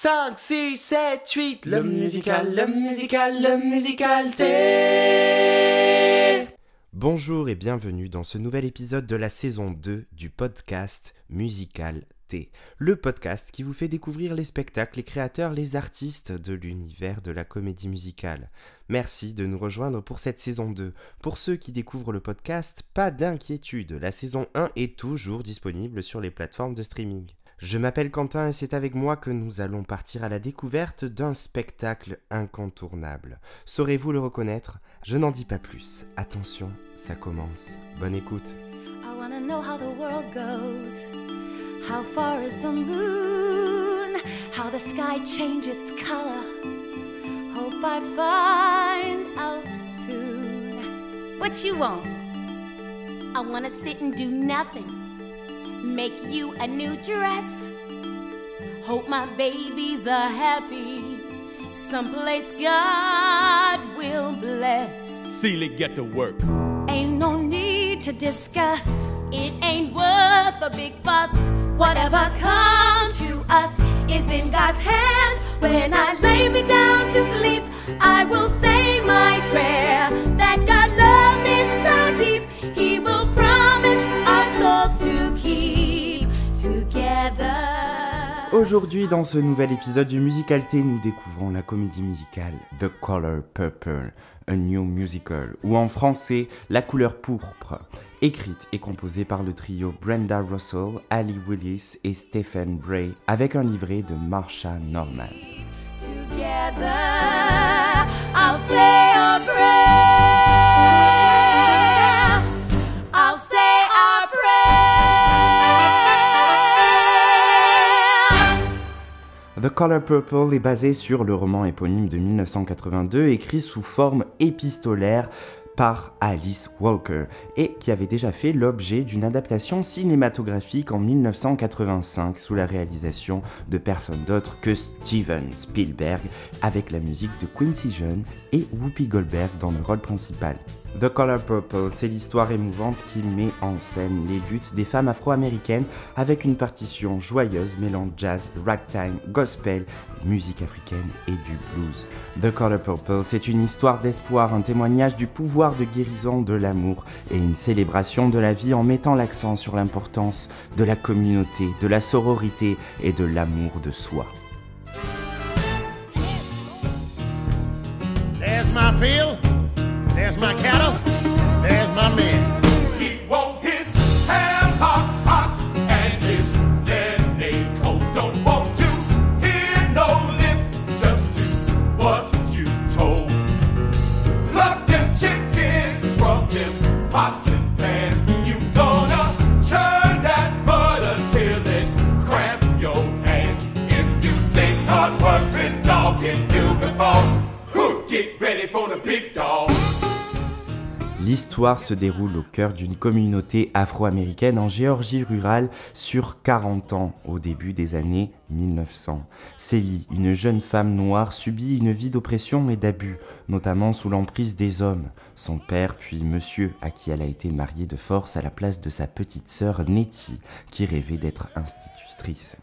5, 6, 7, 8, le musical, le musical, le musical T. Bonjour et bienvenue dans ce nouvel épisode de la saison 2 du podcast Musical T, le podcast qui vous fait découvrir les spectacles, les créateurs, les artistes de l'univers de la comédie musicale. Merci de nous rejoindre pour cette saison 2. Pour ceux qui découvrent le podcast, pas d'inquiétude, la saison 1 est toujours disponible sur les plateformes de streaming. Je m'appelle Quentin et c'est avec moi que nous allons partir à la découverte d'un spectacle incontournable. Saurez-vous le reconnaître? Je n'en dis pas plus. Attention, ça commence. Bonne écoute. I wanna know how the world goes. How far is the moon? How the sky its color? Hope I find out soon. What you want? I wanna sit and do nothing. Make you a new dress. Hope my babies are happy. Someplace God will bless. Seely, get to work. Ain't no need to discuss. It ain't worth a big fuss. Whatever comes to us is in God's hands. When I lay me Aujourd'hui, dans ce nouvel épisode du Musical T, nous découvrons la comédie musicale The Color Purple, a New Musical, ou en français La couleur pourpre, écrite et composée par le trio Brenda Russell, Ali Willis et Stephen Bray, avec un livret de Marsha Norman. The Color Purple est basé sur le roman éponyme de 1982, écrit sous forme épistolaire par Alice Walker et qui avait déjà fait l'objet d'une adaptation cinématographique en 1985 sous la réalisation de personne d'autre que Steven Spielberg avec la musique de Quincy Jones et Whoopi Goldberg dans le rôle principal. The Color Purple, c'est l'histoire émouvante qui met en scène les luttes des femmes afro-américaines avec une partition joyeuse mêlant jazz, ragtime, gospel, musique africaine et du blues. The Color Purple, c'est une histoire d'espoir, un témoignage du pouvoir de guérison de l'amour et une célébration de la vie en mettant l'accent sur l'importance de la communauté, de la sororité et de l'amour de soi. There's my cattle, there's my men. He want his hocks hot and his lemonade cold. Don't want to hear no lip, just do what you told. Pluck them chickens, scrub them pots and pans. You gonna churn that butter till it cramp your hands. If you think hard working dog can do before, get ready for the big dog. L'histoire se déroule au cœur d'une communauté afro-américaine en Géorgie rurale sur 40 ans au début des années 1900. Célie, une jeune femme noire, subit une vie d'oppression et d'abus, notamment sous l'emprise des hommes. Son père, puis monsieur, à qui elle a été mariée de force à la place de sa petite sœur Nettie, qui rêvait d'être institutrice.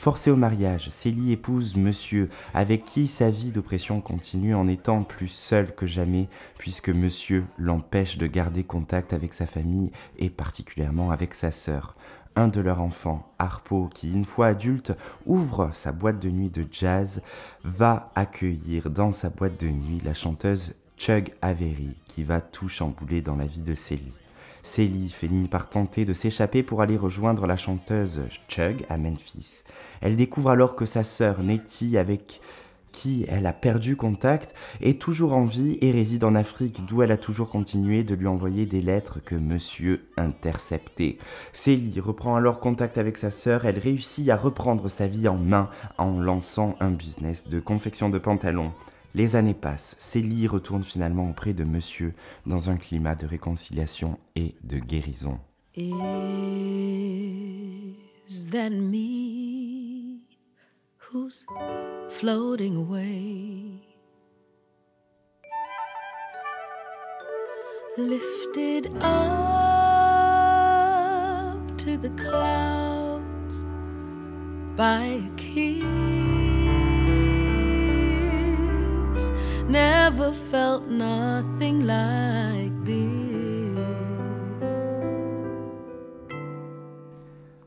Forcée au mariage, Célie épouse Monsieur, avec qui sa vie d'oppression continue en étant plus seule que jamais, puisque Monsieur l'empêche de garder contact avec sa famille et particulièrement avec sa sœur. Un de leurs enfants, Harpo, qui une fois adulte ouvre sa boîte de nuit de jazz, va accueillir dans sa boîte de nuit la chanteuse Chug Avery, qui va tout chambouler dans la vie de Célie. Célie finit par tenter de s'échapper pour aller rejoindre la chanteuse Chug à Memphis. Elle découvre alors que sa sœur Nettie, avec qui elle a perdu contact, est toujours en vie et réside en Afrique, d'où elle a toujours continué de lui envoyer des lettres que monsieur interceptait. Célie reprend alors contact avec sa sœur, elle réussit à reprendre sa vie en main en lançant un business de confection de pantalons. Les années passent, Célie retourne finalement auprès de monsieur dans un climat de réconciliation et de guérison. Lifted up to the clouds by a never felt nothing like this.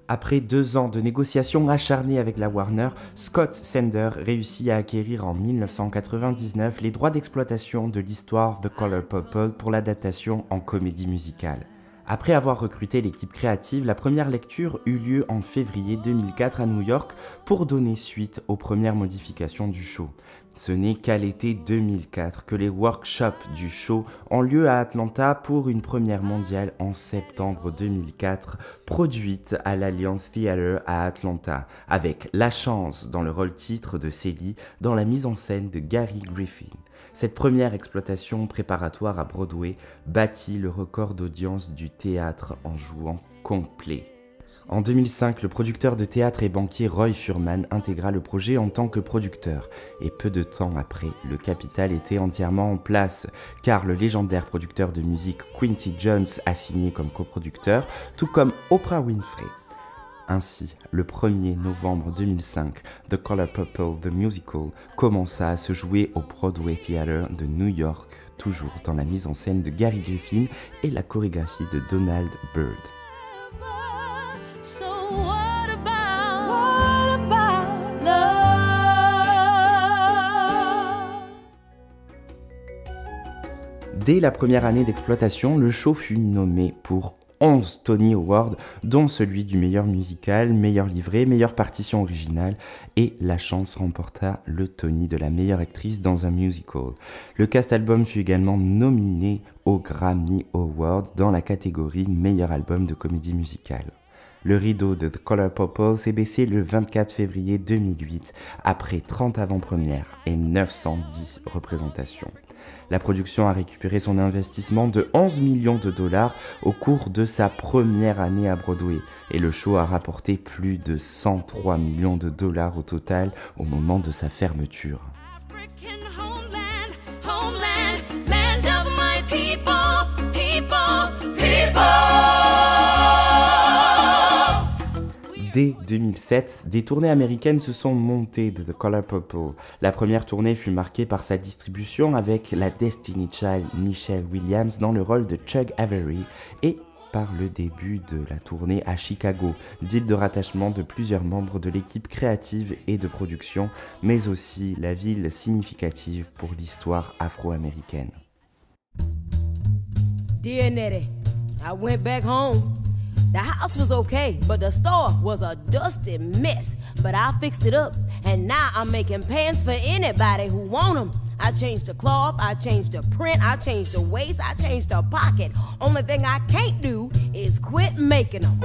Après deux ans de négociations acharnées avec la Warner, Scott Sender réussit à acquérir en 1999 les droits d'exploitation de l'histoire The Color Purple pour l'adaptation en comédie musicale. Après avoir recruté l'équipe créative, la première lecture eut lieu en février 2004 à New York pour donner suite aux premières modifications du show. Ce n'est qu'à l'été 2004 que les workshops du show ont lieu à Atlanta pour une première mondiale en septembre 2004, produite à l'Alliance Theatre à Atlanta, avec La Chance dans le rôle titre de Célie dans la mise en scène de Gary Griffin. Cette première exploitation préparatoire à Broadway bâtit le record d'audience du théâtre en jouant complet. En 2005, le producteur de théâtre et banquier Roy Furman intégra le projet en tant que producteur, et peu de temps après, le capital était entièrement en place, car le légendaire producteur de musique Quincy Jones a signé comme coproducteur, tout comme Oprah Winfrey. Ainsi, le 1er novembre 2005, The Color Purple The Musical commença à se jouer au Broadway Theatre de New York, toujours dans la mise en scène de Gary Griffin et la chorégraphie de Donald Byrd. Dès la première année d'exploitation, le show fut nommé pour 11 Tony Awards, dont celui du meilleur musical, meilleur livret, meilleure partition originale, et La Chance remporta le Tony de la meilleure actrice dans un musical. Le cast album fut également nominé au Grammy Award dans la catégorie meilleur album de comédie musicale. Le rideau de The Color Purple s'est baissé le 24 février 2008 après 30 avant-premières et 910 représentations. La production a récupéré son investissement de 11 millions de dollars au cours de sa première année à Broadway et le show a rapporté plus de 103 millions de dollars au total au moment de sa fermeture. Dès 2007, des tournées américaines se sont montées de The Color Purple. La première tournée fut marquée par sa distribution avec la Destiny Child Michelle Williams dans le rôle de Chug Avery et par le début de la tournée à Chicago, ville de rattachement de plusieurs membres de l'équipe créative et de production, mais aussi la ville significative pour l'histoire afro-américaine. I went back home. The house was okay, but the store was a dusty mess. But I fixed it up, and now I'm making pants for anybody who want them. I changed the cloth, I changed the print, I changed the waist, I changed the pocket. Only thing I can't do is quit making them.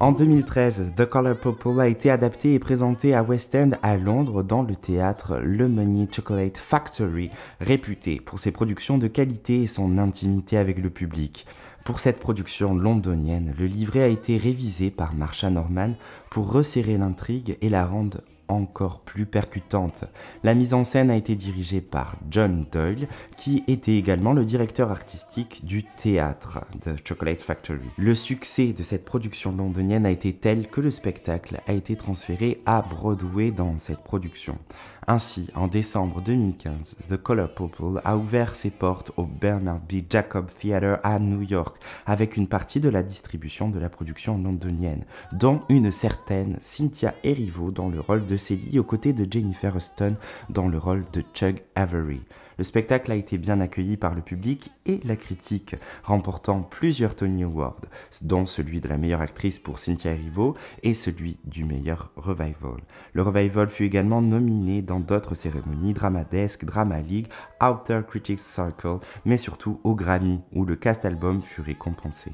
En 2013, The Color Purple a été adapté et présenté à West End à Londres dans le théâtre Le Money Chocolate Factory, réputé pour ses productions de qualité et son intimité avec le public. Pour cette production londonienne, le livret a été révisé par Marsha Norman pour resserrer l'intrigue et la rendre encore plus percutante. La mise en scène a été dirigée par John Doyle, qui était également le directeur artistique du théâtre de Chocolate Factory. Le succès de cette production londonienne a été tel que le spectacle a été transféré à Broadway dans cette production. Ainsi, en décembre 2015, The Color Purple a ouvert ses portes au Bernard B. Jacob Theatre à New York, avec une partie de la distribution de la production londonienne, dont une certaine Cynthia Erivo dans le rôle de Célie aux côtés de Jennifer Huston dans le rôle de Chug Avery. Le spectacle a été bien accueilli par le public et la critique, remportant plusieurs Tony Awards, dont celui de la meilleure actrice pour Cynthia Erivo et celui du meilleur revival. Le revival fut également nominé dans d'autres cérémonies, Drama Desk, Drama League, Outer Critics Circle, mais surtout au Grammy, où le cast album fut récompensé.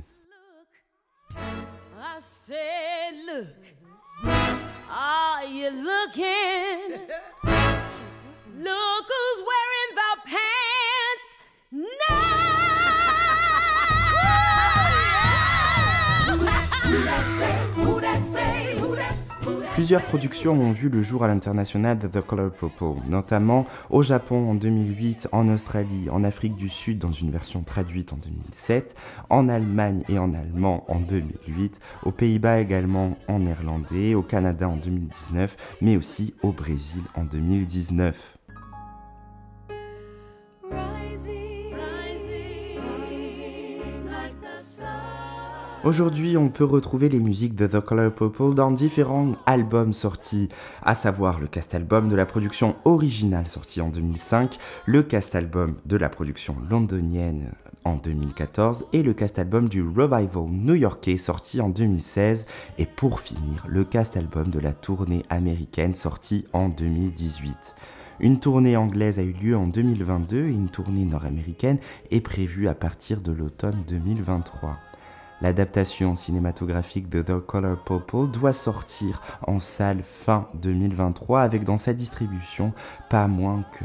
Plusieurs productions ont vu le jour à l'international de The Color Purple, notamment au Japon en 2008, en Australie, en Afrique du Sud dans une version traduite en 2007, en Allemagne et en allemand en 2008, aux Pays-Bas également en néerlandais, au Canada en 2019, mais aussi au Brésil en 2019. Aujourd'hui, on peut retrouver les musiques de The Color Purple dans différents albums sortis, à savoir le cast-album de la production originale sorti en 2005, le cast-album de la production londonienne en 2014 et le cast-album du revival new-yorkais sorti en 2016 et pour finir le cast-album de la tournée américaine sortie en 2018. Une tournée anglaise a eu lieu en 2022 et une tournée nord-américaine est prévue à partir de l'automne 2023. L'adaptation cinématographique de The Color Purple doit sortir en salle fin 2023 avec dans sa distribution pas moins que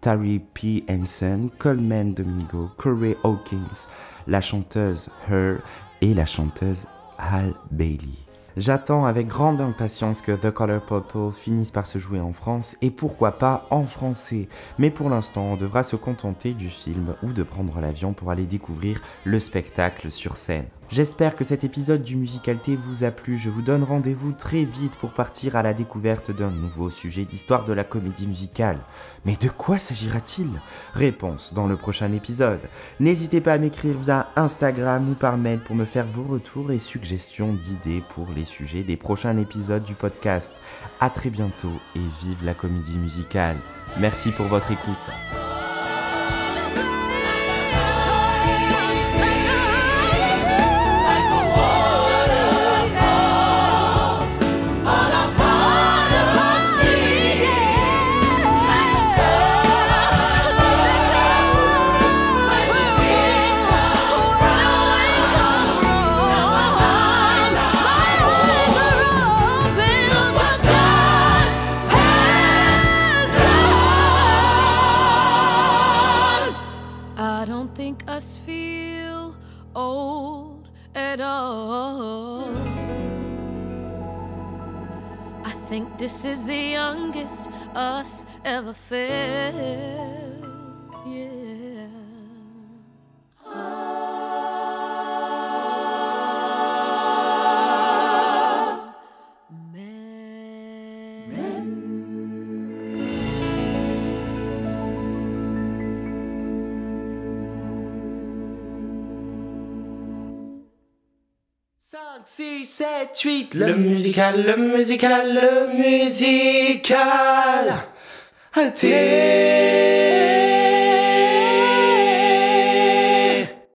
Tari P. Henson, Coleman Domingo, Corey Hawkins, la chanteuse Her et la chanteuse Hal Bailey. J'attends avec grande impatience que The Color Purple finisse par se jouer en France et pourquoi pas en français. Mais pour l'instant, on devra se contenter du film ou de prendre l'avion pour aller découvrir le spectacle sur scène. J'espère que cet épisode du Musicalité vous a plu. Je vous donne rendez-vous très vite pour partir à la découverte d'un nouveau sujet d'histoire de la comédie musicale. Mais de quoi s'agira-t-il? Réponse dans le prochain épisode. N'hésitez pas à m'écrire via Instagram ou par mail pour me faire vos retours et suggestions d'idées pour les sujets des prochains épisodes du podcast. A très bientôt et vive la comédie musicale. Merci pour votre écoute. Don't think us feel old at all. I think this is the youngest us ever felt. Yeah. Men. 6, 7, 8, le musical, le musical, le musical. Thé.